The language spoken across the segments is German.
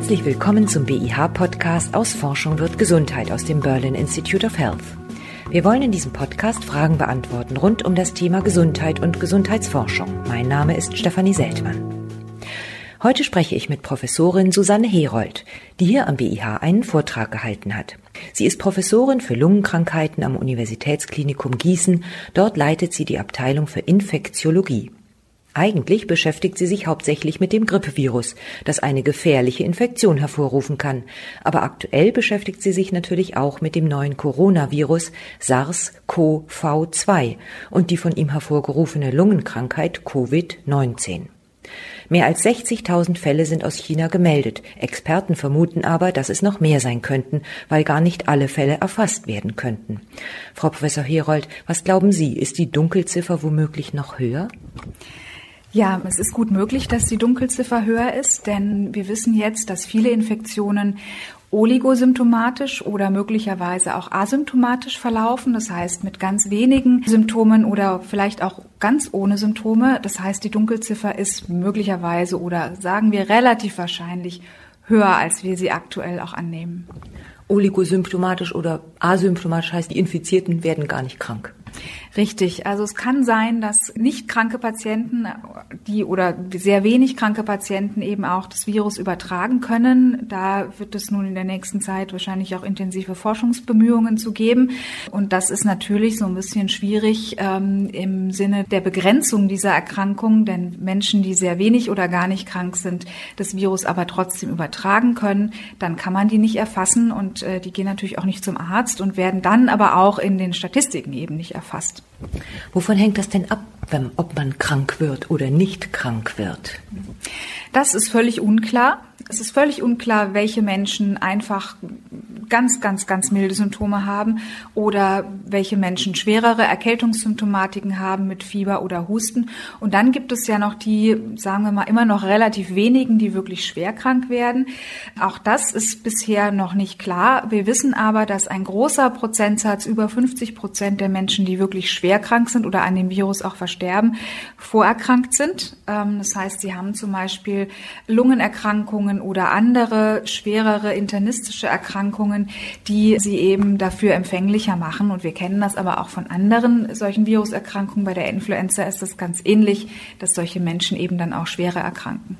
Herzlich willkommen zum BIH-Podcast aus Forschung wird Gesundheit aus dem Berlin Institute of Health. Wir wollen in diesem Podcast Fragen beantworten rund um das Thema Gesundheit und Gesundheitsforschung. Mein Name ist Stefanie Seltmann. Heute spreche ich mit Professorin Susanne Herold, die hier am BIH einen Vortrag gehalten hat. Sie ist Professorin für Lungenkrankheiten am Universitätsklinikum Gießen. Dort leitet sie die Abteilung für Infektiologie. Eigentlich beschäftigt sie sich hauptsächlich mit dem Grippevirus, das eine gefährliche Infektion hervorrufen kann. Aber aktuell beschäftigt sie sich natürlich auch mit dem neuen Coronavirus SARS-CoV-2 und die von ihm hervorgerufene Lungenkrankheit Covid-19. Mehr als 60.000 Fälle sind aus China gemeldet. Experten vermuten aber, dass es noch mehr sein könnten, weil gar nicht alle Fälle erfasst werden könnten. Frau Professor Herold, was glauben Sie, ist die Dunkelziffer womöglich noch höher? Ja, es ist gut möglich, dass die Dunkelziffer höher ist, denn wir wissen jetzt, dass viele Infektionen oligosymptomatisch oder möglicherweise auch asymptomatisch verlaufen, das heißt mit ganz wenigen Symptomen oder vielleicht auch ganz ohne Symptome. Das heißt, die Dunkelziffer ist möglicherweise oder sagen wir relativ wahrscheinlich höher, als wir sie aktuell auch annehmen. Oligosymptomatisch oder asymptomatisch heißt, die Infizierten werden gar nicht krank. Richtig. Also es kann sein, dass nicht kranke Patienten, die oder sehr wenig kranke Patienten eben auch das Virus übertragen können. Da wird es nun in der nächsten Zeit wahrscheinlich auch intensive Forschungsbemühungen zu geben. Und das ist natürlich so ein bisschen schwierig ähm, im Sinne der Begrenzung dieser Erkrankung, denn Menschen, die sehr wenig oder gar nicht krank sind, das Virus aber trotzdem übertragen können, dann kann man die nicht erfassen und äh, die gehen natürlich auch nicht zum Arzt und werden dann aber auch in den Statistiken eben nicht erfasst. Wovon hängt das denn ab, wenn, ob man krank wird oder nicht krank wird? Das ist völlig unklar. Es ist völlig unklar, welche Menschen einfach ganz, ganz, ganz milde Symptome haben oder welche Menschen schwerere Erkältungssymptomatiken haben mit Fieber oder Husten. Und dann gibt es ja noch die, sagen wir mal, immer noch relativ wenigen, die wirklich schwer krank werden. Auch das ist bisher noch nicht klar. Wir wissen aber, dass ein großer Prozentsatz, über 50 Prozent der Menschen, die wirklich schwer krank sind oder an dem Virus auch versterben, vorerkrankt sind. Ähm, das heißt, sie haben zum Beispiel Lungenerkrankungen oder andere schwerere internistische Erkrankungen Erkrankungen, die sie eben dafür empfänglicher machen. Und wir kennen das aber auch von anderen solchen Viruserkrankungen. Bei der Influenza ist es ganz ähnlich, dass solche Menschen eben dann auch schwerer erkranken.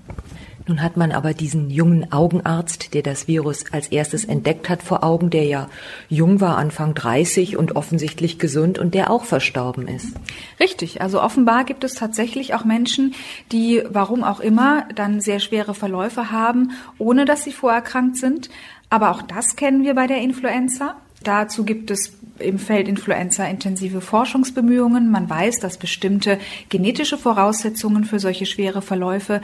Nun hat man aber diesen jungen Augenarzt, der das Virus als erstes entdeckt hat, vor Augen, der ja jung war, Anfang 30 und offensichtlich gesund und der auch verstorben ist. Richtig. Also offenbar gibt es tatsächlich auch Menschen, die, warum auch immer, dann sehr schwere Verläufe haben, ohne dass sie vorerkrankt sind. Aber auch das kennen wir bei der Influenza. Dazu gibt es im Feld Influenza intensive Forschungsbemühungen. Man weiß, dass bestimmte genetische Voraussetzungen für solche schwere Verläufe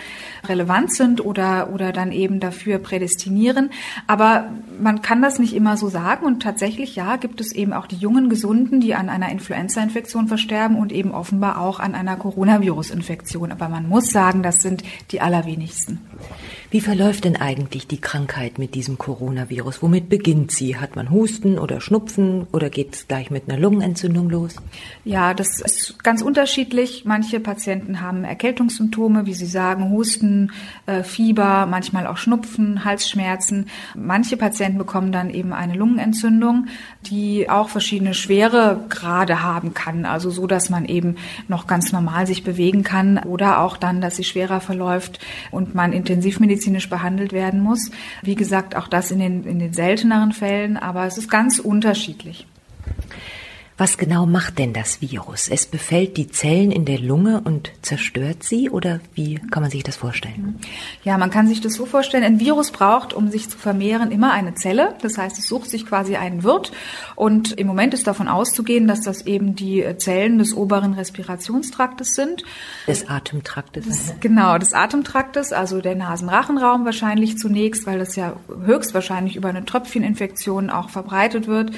relevant sind oder, oder dann eben dafür prädestinieren. Aber man kann das nicht immer so sagen. Und tatsächlich, ja, gibt es eben auch die jungen Gesunden, die an einer Influenza-Infektion versterben und eben offenbar auch an einer Coronavirus-Infektion. Aber man muss sagen, das sind die allerwenigsten. Wie verläuft denn eigentlich die Krankheit mit diesem Coronavirus? Womit beginnt sie? Hat man Husten oder Schnupfen oder geht es gleich mit einer Lungenentzündung los? Ja, das ist ganz unterschiedlich. Manche Patienten haben Erkältungssymptome, wie Sie sagen, Husten, äh, Fieber, manchmal auch Schnupfen, Halsschmerzen. Manche Patienten bekommen dann eben eine Lungenentzündung, die auch verschiedene schwere Grade haben kann. Also so, dass man eben noch ganz normal sich bewegen kann oder auch dann, dass sie schwerer verläuft und man intensivmedizinisch medizinisch behandelt werden muss. Wie gesagt, auch das in den, in den selteneren Fällen, aber es ist ganz unterschiedlich. Was genau macht denn das Virus? Es befällt die Zellen in der Lunge und zerstört sie oder wie kann man sich das vorstellen? Ja, man kann sich das so vorstellen. Ein Virus braucht, um sich zu vermehren, immer eine Zelle. Das heißt, es sucht sich quasi einen Wirt und im Moment ist davon auszugehen, dass das eben die Zellen des oberen Respirationstraktes sind. Des Atemtraktes. Das, genau, des Atemtraktes, also der Nasenrachenraum wahrscheinlich zunächst, weil das ja höchstwahrscheinlich über eine Tröpfcheninfektion auch verbreitet wird.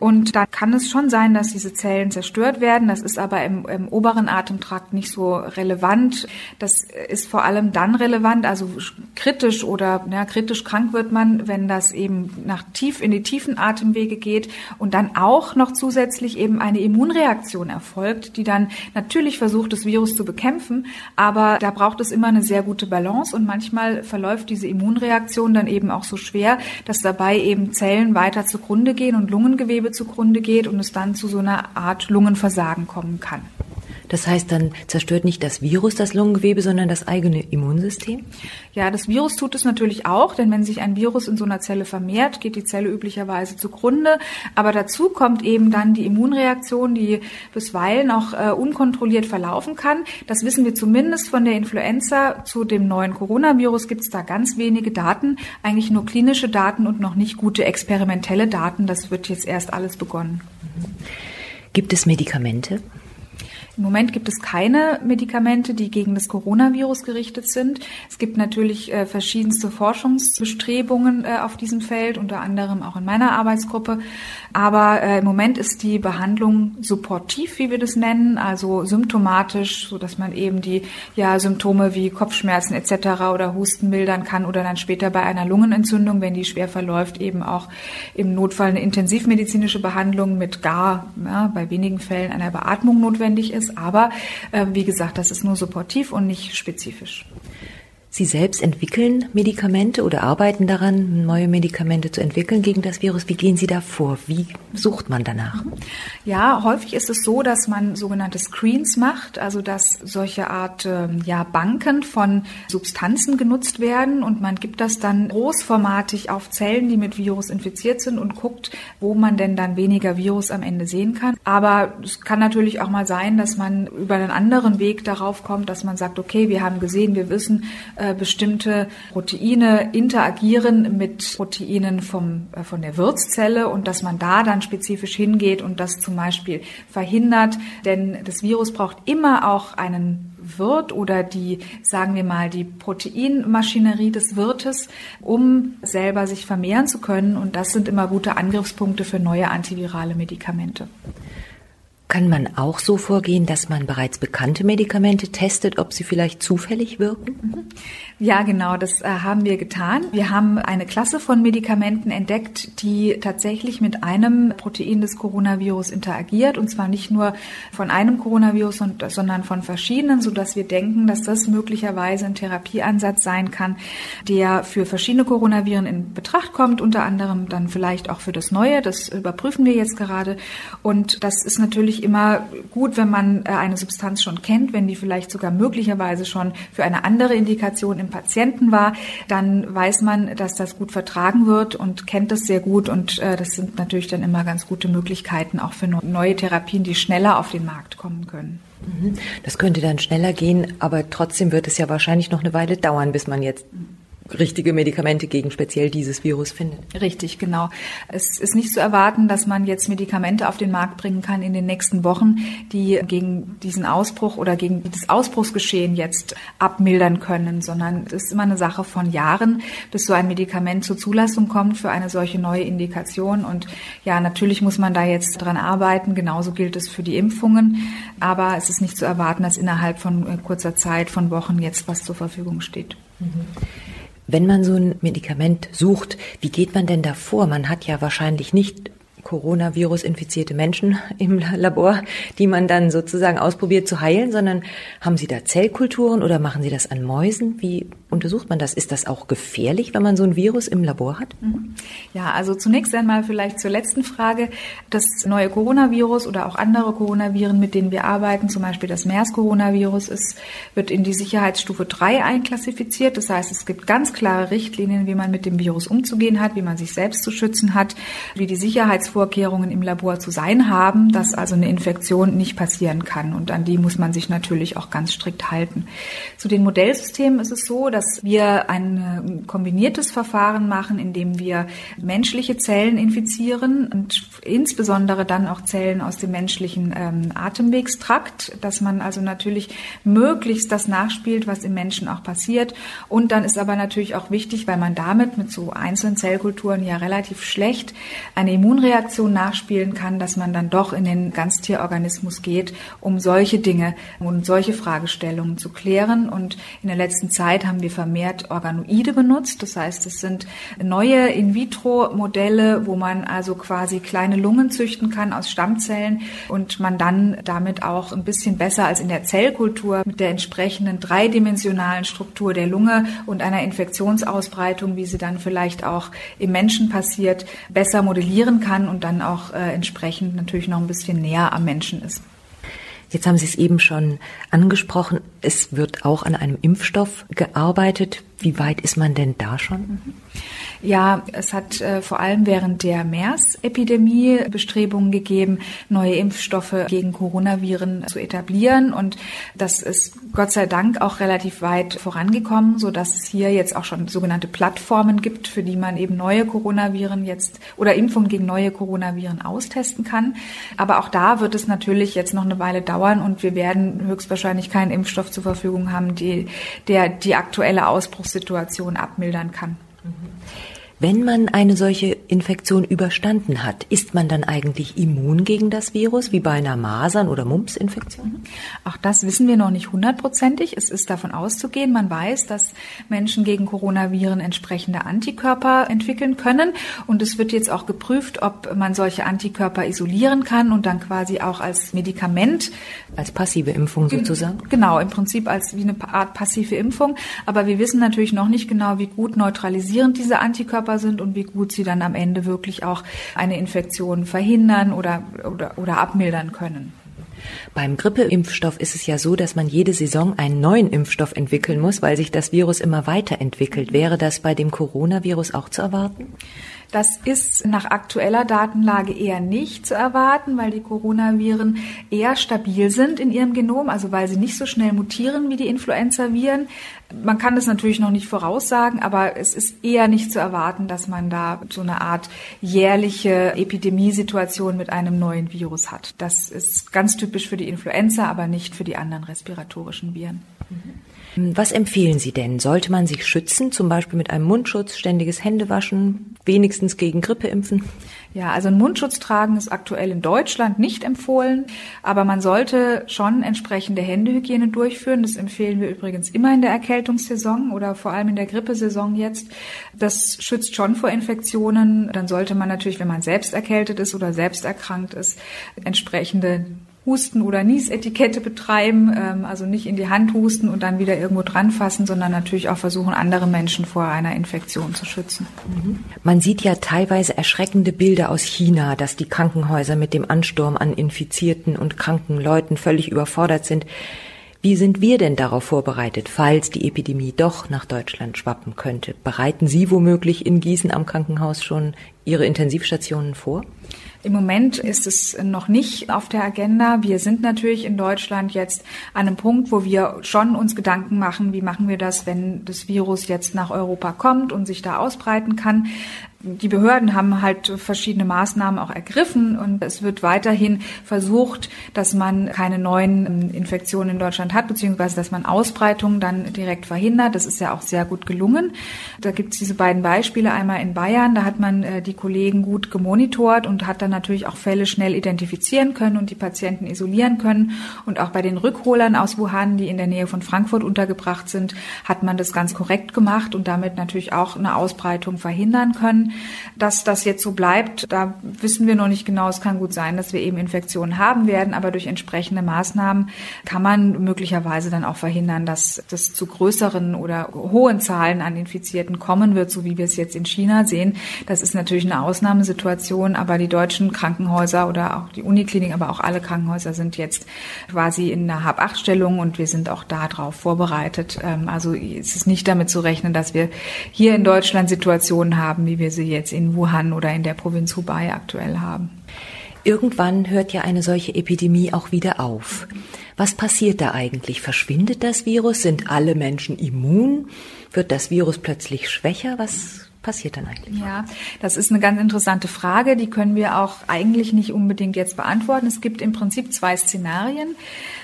Und da kann es schon sein, dass dass diese Zellen zerstört werden. Das ist aber im, im oberen Atemtrakt nicht so relevant. Das ist vor allem dann relevant, also kritisch oder ja, kritisch krank wird man, wenn das eben nach tief in die tiefen Atemwege geht und dann auch noch zusätzlich eben eine Immunreaktion erfolgt, die dann natürlich versucht, das Virus zu bekämpfen, aber da braucht es immer eine sehr gute Balance und manchmal verläuft diese Immunreaktion dann eben auch so schwer, dass dabei eben Zellen weiter zugrunde gehen und Lungengewebe zugrunde geht und es dann zu so einer Art Lungenversagen kommen kann. Das heißt, dann zerstört nicht das Virus das Lungengewebe, sondern das eigene Immunsystem? Ja, das Virus tut es natürlich auch, denn wenn sich ein Virus in so einer Zelle vermehrt, geht die Zelle üblicherweise zugrunde. Aber dazu kommt eben dann die Immunreaktion, die bisweilen auch äh, unkontrolliert verlaufen kann. Das wissen wir zumindest von der Influenza. Zu dem neuen Coronavirus gibt es da ganz wenige Daten, eigentlich nur klinische Daten und noch nicht gute experimentelle Daten. Das wird jetzt erst alles begonnen. Gibt es Medikamente? Im Moment gibt es keine Medikamente, die gegen das Coronavirus gerichtet sind. Es gibt natürlich äh, verschiedenste Forschungsbestrebungen äh, auf diesem Feld, unter anderem auch in meiner Arbeitsgruppe. Aber äh, im Moment ist die Behandlung supportiv, wie wir das nennen, also symptomatisch, so dass man eben die ja, Symptome wie Kopfschmerzen etc. oder Husten mildern kann oder dann später bei einer Lungenentzündung, wenn die schwer verläuft, eben auch im Notfall eine intensivmedizinische Behandlung mit gar ja, bei wenigen Fällen einer Beatmung notwendig ist Aber äh, wie gesagt, das ist nur supportiv und nicht spezifisch. Sie selbst entwickeln Medikamente oder arbeiten daran, neue Medikamente zu entwickeln gegen das Virus. Wie gehen Sie da vor? Wie sucht man danach? Ja, häufig ist es so, dass man sogenannte Screens macht, also dass solche Art ähm, ja, Banken von Substanzen genutzt werden und man gibt das dann großformatig auf Zellen, die mit Virus infiziert sind und guckt, wo man denn dann weniger Virus am Ende sehen kann. Aber es kann natürlich auch mal sein, dass man über einen anderen Weg darauf kommt, dass man sagt, okay, wir haben gesehen, wir wissen, äh, bestimmte Proteine interagieren mit Proteinen vom, äh, von der Wirtszelle und dass man da dann spezifisch hingeht und das zum Beispiel verhindert. Denn das Virus braucht immer auch einen Wirt oder die, sagen wir mal, die Proteinmaschinerie des Wirtes, um selber sich vermehren zu können. Und das sind immer gute Angriffspunkte für neue antivirale Medikamente. Kann man auch so vorgehen, dass man bereits bekannte Medikamente testet, ob sie vielleicht zufällig wirken? Mhm. Ja, genau, das äh, haben wir getan. Wir haben eine Klasse von Medikamenten entdeckt, die tatsächlich mit einem Protein des Coronavirus interagiert und zwar nicht nur von einem Coronavirus, sondern von verschiedenen, so dass wir denken, dass das möglicherweise ein Therapieansatz sein kann, der für verschiedene Coronaviren in Betracht kommt, unter anderem dann vielleicht auch für das neue. Das überprüfen wir jetzt gerade und das ist natürlich immer gut, wenn man äh, eine Substanz schon kennt, wenn die vielleicht sogar möglicherweise schon für eine andere Indikation im Patienten war, dann weiß man, dass das gut vertragen wird und kennt das sehr gut. Und äh, das sind natürlich dann immer ganz gute Möglichkeiten auch für neue Therapien, die schneller auf den Markt kommen können. Mhm. Das könnte dann schneller gehen, aber trotzdem wird es ja wahrscheinlich noch eine Weile dauern, bis man jetzt richtige Medikamente gegen speziell dieses Virus findet. Richtig, genau. Es ist nicht zu erwarten, dass man jetzt Medikamente auf den Markt bringen kann in den nächsten Wochen, die gegen diesen Ausbruch oder gegen das Ausbruchsgeschehen jetzt abmildern können, sondern es ist immer eine Sache von Jahren, bis so ein Medikament zur Zulassung kommt für eine solche neue Indikation. Und ja, natürlich muss man da jetzt dran arbeiten. Genauso gilt es für die Impfungen. Aber es ist nicht zu erwarten, dass innerhalb von äh, kurzer Zeit, von Wochen jetzt was zur Verfügung steht. Mhm. Wenn man so ein Medikament sucht, wie geht man denn da vor? Man hat ja wahrscheinlich nicht Coronavirus-infizierte Menschen im Labor, die man dann sozusagen ausprobiert zu heilen, sondern haben Sie da Zellkulturen oder machen Sie das an Mäusen? Wie untersucht man das? Ist das auch gefährlich, wenn man so ein Virus im Labor hat? Mhm. Ja, also zunächst einmal vielleicht zur letzten Frage. Das neue Coronavirus oder auch andere Coronaviren, mit denen wir arbeiten, zum Beispiel das MERS-Coronavirus, ist, wird in die Sicherheitsstufe 3 einklassifiziert. Das heißt, es gibt ganz klare Richtlinien, wie man mit dem Virus umzugehen hat, wie man sich selbst zu schützen hat, wie die Sicherheits Sicherheitsvorkehrungen im Labor zu sein haben, dass also eine Infektion nicht passieren kann. Und an die muss man sich natürlich auch ganz strikt halten. Zu den Modellsystemen ist es so, dass wir ein kombiniertes Verfahren machen, in dem wir menschliche Zellen infizieren und insbesondere dann auch Zellen aus dem menschlichen ähm, Atemwegstrakt, dass man also natürlich möglichst das nachspielt, was im Menschen auch passiert. Und dann ist aber natürlich auch wichtig, weil man damit mit so einzelnen Zellkulturen ja relativ schlecht eine Immunreaktion nachspielen kann, dass man dann doch in den Ganztierorganismus geht, um solche Dinge und solche Fragestellungen zu klären. Und in der letzten Zeit haben wir vermehrt Organoide benutzt. Das heißt, es sind neue In-vitro-Modelle, wo man also quasi kleine Lungen züchten kann aus Stammzellen und man dann damit auch ein bisschen besser als in der Zellkultur mit der entsprechenden dreidimensionalen Struktur der Lunge und einer Infektionsausbreitung, wie sie dann vielleicht auch im Menschen passiert, besser modellieren kann und dann auch äh, entsprechend natürlich noch ein bisschen näher am Menschen ist. Jetzt haben Sie es eben schon angesprochen. Es wird auch an einem Impfstoff gearbeitet. Wie weit ist man denn da schon? Ja, es hat äh, vor allem während der MERS-Epidemie Bestrebungen gegeben, neue Impfstoffe gegen Coronaviren zu etablieren. Und das ist Gott sei Dank auch relativ weit vorangekommen, so dass es hier jetzt auch schon sogenannte Plattformen gibt, für die man eben neue Coronaviren jetzt oder Impfungen gegen neue Coronaviren austesten kann. Aber auch da wird es natürlich jetzt noch eine Weile dauern und wir werden höchstwahrscheinlich keinen Impfstoff zur Verfügung haben, die, der die aktuelle Ausbruchssituation abmildern kann. Mm-hmm. Wenn man eine solche Infektion überstanden hat, ist man dann eigentlich immun gegen das Virus, wie bei einer Masern- oder Mumps-Infektion? Auch das wissen wir noch nicht hundertprozentig. Es ist davon auszugehen. Man weiß, dass Menschen gegen Coronaviren entsprechende Antikörper entwickeln können. Und es wird jetzt auch geprüft, ob man solche Antikörper isolieren kann und dann quasi auch als Medikament. Als passive Impfung sozusagen? Genau, im Prinzip als wie eine Art passive Impfung. Aber wir wissen natürlich noch nicht genau, wie gut neutralisierend diese Antikörper Körper sind und wie gut sie dann am Ende wirklich auch eine Infektion verhindern oder, oder, oder abmildern können. Beim Grippeimpfstoff ist es ja so, dass man jede Saison einen neuen Impfstoff entwickeln muss, weil sich das Virus immer weiterentwickelt. Wäre das bei dem Coronavirus auch zu erwarten? Das ist nach aktueller Datenlage eher nicht zu erwarten, weil die Coronaviren eher stabil sind in ihrem Genom, also weil sie nicht so schnell mutieren wie die Influenza-Viren. Man kann das natürlich noch nicht voraussagen, aber es ist eher nicht zu erwarten, dass man da so eine Art jährliche Epidemiesituation mit einem neuen Virus hat. Das ist ganz typisch für die Influenza, aber nicht für die anderen respiratorischen Viren. Mhm. Was empfehlen Sie denn? Sollte man sich schützen, zum Beispiel mit einem Mundschutz, ständiges Händewaschen, wenigstens gegen Grippe impfen? Ja, also ein Mundschutz tragen ist aktuell in Deutschland nicht empfohlen, aber man sollte schon entsprechende Händehygiene durchführen. Das empfehlen wir übrigens immer in der Erkältungssaison oder vor allem in der Grippesaison jetzt. Das schützt schon vor Infektionen. Dann sollte man natürlich, wenn man selbst erkältet ist oder selbst erkrankt ist, entsprechende Husten- oder Niesetikette betreiben, ähm, also nicht in die Hand husten und dann wieder irgendwo dran fassen, sondern natürlich auch versuchen, andere Menschen vor einer Infektion zu schützen. Man sieht ja teilweise erschreckende Bilder aus China, dass die Krankenhäuser mit dem Ansturm an infizierten und kranken Leuten völlig überfordert sind. Wie sind wir denn darauf vorbereitet, falls die Epidemie doch nach Deutschland schwappen könnte? Bereiten Sie womöglich in Gießen am Krankenhaus schon Ihre Intensivstationen vor? Im Moment ist es noch nicht auf der Agenda. Wir sind natürlich in Deutschland jetzt an einem Punkt, wo wir schon uns Gedanken machen, wie machen wir das, wenn das Virus jetzt nach Europa kommt und sich da ausbreiten kann die Behörden haben halt verschiedene Maßnahmen auch ergriffen und es wird weiterhin versucht, dass man keine neuen ähm, Infektionen in Deutschland hat, beziehungsweise dass man Ausbreitungen dann direkt verhindert. Das ist ja auch sehr gut gelungen. Da gibt es diese beiden Beispiele. Einmal in Bayern, da hat man äh, die Kollegen gut gemonitort und hat dann natürlich auch Fälle schnell identifizieren können und die Patienten isolieren können. Und auch bei den Rückholern aus Wuhan, die in der Nähe von Frankfurt untergebracht sind, hat man das ganz korrekt gemacht und damit natürlich auch eine Ausbreitung verhindern können. Dass das jetzt so bleibt, da wissen wir noch nicht genau. Es kann gut sein, dass wir eben Infektionen haben werden, aber durch entsprechende Maßnahmen kann man möglicherweise dann auch verhindern, dass das zu größeren oder hohen Zahlen an Infizierten kommen wird, so wie wir es jetzt in China sehen. Das ist natürlich eine Ausnahmesituation, aber die deutschen Krankenhäuser oder auch die Uniklinik, aber auch alle Krankenhäuser sind jetzt quasi in einer Hab-Acht-Stellung und wir sind auch darauf vorbereitet. Ähm, also es ist nicht damit zu rechnen, dass wir hier in Deutschland Situationen haben, wie wir sie jetzt in Wuhan oder in der Provinz Hubei aktuell haben. Irgendwann hört ja eine solche Epidemie auch wieder auf. Was passiert da eigentlich? Verschwindet das Virus? Sind alle Menschen immun? Wird das Virus plötzlich schwächer? Was passiert dann eigentlich? Ja, das ist eine ganz interessante Frage. Die können wir auch eigentlich nicht unbedingt jetzt beantworten. Es gibt im Prinzip zwei Szenarien.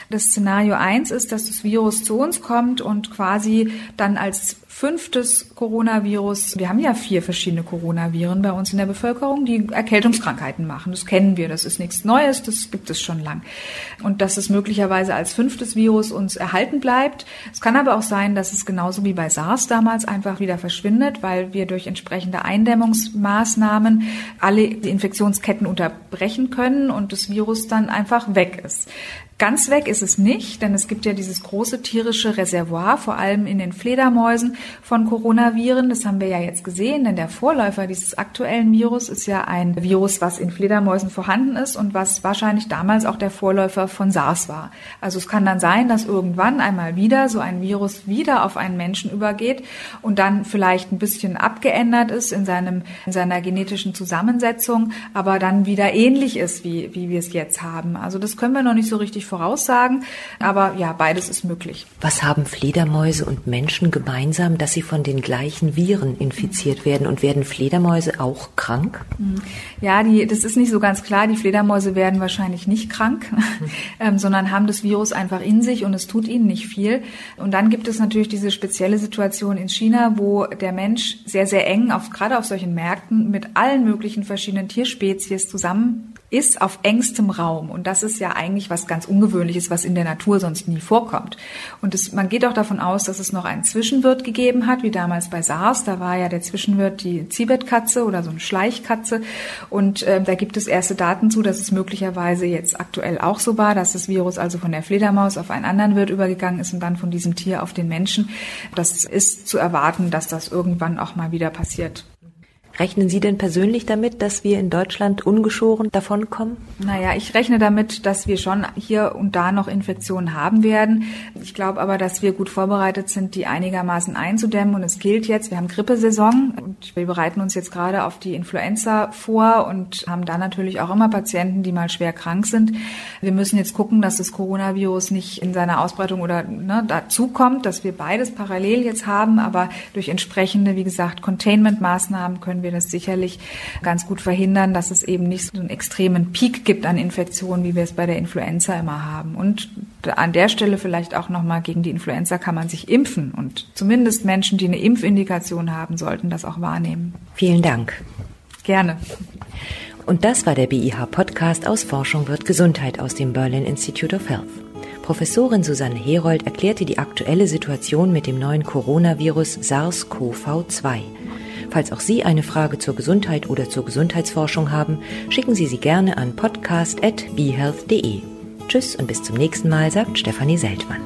Das Szenario eins ist, dass das Virus zu uns kommt und quasi dann als fünftes Coronavirus. Wir haben ja vier verschiedene Coronaviren bei uns in der Bevölkerung, die Erkältungskrankheiten machen. Das kennen wir, das ist nichts Neues, das gibt es schon lang. Und dass es möglicherweise als fünftes Virus uns erhalten bleibt. Es kann aber auch sein, dass es genauso wie bei SARS damals einfach wieder verschwindet, weil wir durch entsprechende Eindämmungsmaßnahmen alle Infektionsketten unterbrechen können und das Virus dann einfach weg ist. Ganz weg ist es nicht, denn es gibt ja dieses große tierische Reservoir, vor allem in den Fledermäusen von Coronaviren. Das haben wir ja jetzt gesehen, denn der Vorläufer dieses aktuellen Virus ist ja ein Virus, was in Fledermäusen vorhanden ist und was wahrscheinlich damals auch der Vorläufer von SARS war. Also es kann dann sein, dass irgendwann einmal wieder so ein Virus wieder auf einen Menschen übergeht und dann vielleicht ein bisschen abgeändert ist in seinem, in seiner genetischen Zusammensetzung, aber dann wieder ähnlich ist, wie, wie wir es jetzt haben. Also das können wir noch nicht so richtig voraussagen. Aber ja, beides ist möglich. Was haben Fledermäuse und Menschen gemeinsam, dass sie von den gleichen Viren infiziert werden? Und werden Fledermäuse auch krank? Mhm. Ja, die, das ist nicht so ganz klar. Die Fledermäuse werden wahrscheinlich nicht krank, ähm, sondern haben das Virus einfach in sich und es tut ihnen nicht viel. Und dann gibt es natürlich diese spezielle Situation in China, wo der Mensch sehr, sehr eng, auf, gerade auf solchen Märkten, mit allen möglichen verschiedenen Tierspezies zusammen ist auf engstem Raum. Und das ist ja eigentlich was ganz Ungewöhnliches, was in der Natur sonst nie vorkommt. Und es, man geht auch davon aus, dass es noch einen Zwischenwirt gegeben hat, wie damals bei SARS. Da war ja der Zwischenwirt die Zibetkatze oder so eine Schleichkatze. Und äh, da gibt es erste Daten zu, dass es möglicherweise jetzt aktuell auch so war, dass das Virus also von der Fledermaus auf einen anderen Wirt übergegangen ist und dann von diesem Tier auf den Menschen. Das ist zu erwarten, dass das irgendwann auch mal wieder passiert. Rechnen Sie denn persönlich damit, dass wir in Deutschland ungeschoren davonkommen? Naja, ich rechne damit, dass wir schon hier und da noch Infektionen haben werden. Ich glaube aber, dass wir gut vorbereitet sind, die einigermaßen einzudämmen. Und es gilt jetzt, wir haben Grippesaison und wir bereiten uns jetzt gerade auf die Influenza vor und haben da natürlich auch immer Patienten, die mal schwer krank sind. Wir müssen jetzt gucken, dass das Coronavirus nicht in seiner Ausbreitung oder ne, dazukommt, dass wir beides parallel jetzt haben. Aber durch entsprechende, wie gesagt, Containment-Maßnahmen können wir wir das sicherlich ganz gut verhindern, dass es eben nicht so einen extremen Peak gibt an Infektionen, wie wir es bei der Influenza immer haben. Und an der Stelle vielleicht auch nochmal gegen die Influenza kann man sich impfen und zumindest Menschen, die eine Impfindikation haben, sollten das auch wahrnehmen. Vielen Dank. Gerne. Und das war der BIH-Podcast aus Forschung wird Gesundheit aus dem Berlin Institute of Health. Professorin Susanne Herold erklärte die aktuelle Situation mit dem neuen Coronavirus SARS-CoV-2. Falls auch Sie eine Frage zur Gesundheit oder zur Gesundheitsforschung haben, schicken Sie sie gerne an podcast.behealth.de. Tschüss und bis zum nächsten Mal, sagt Stefanie Seltmann.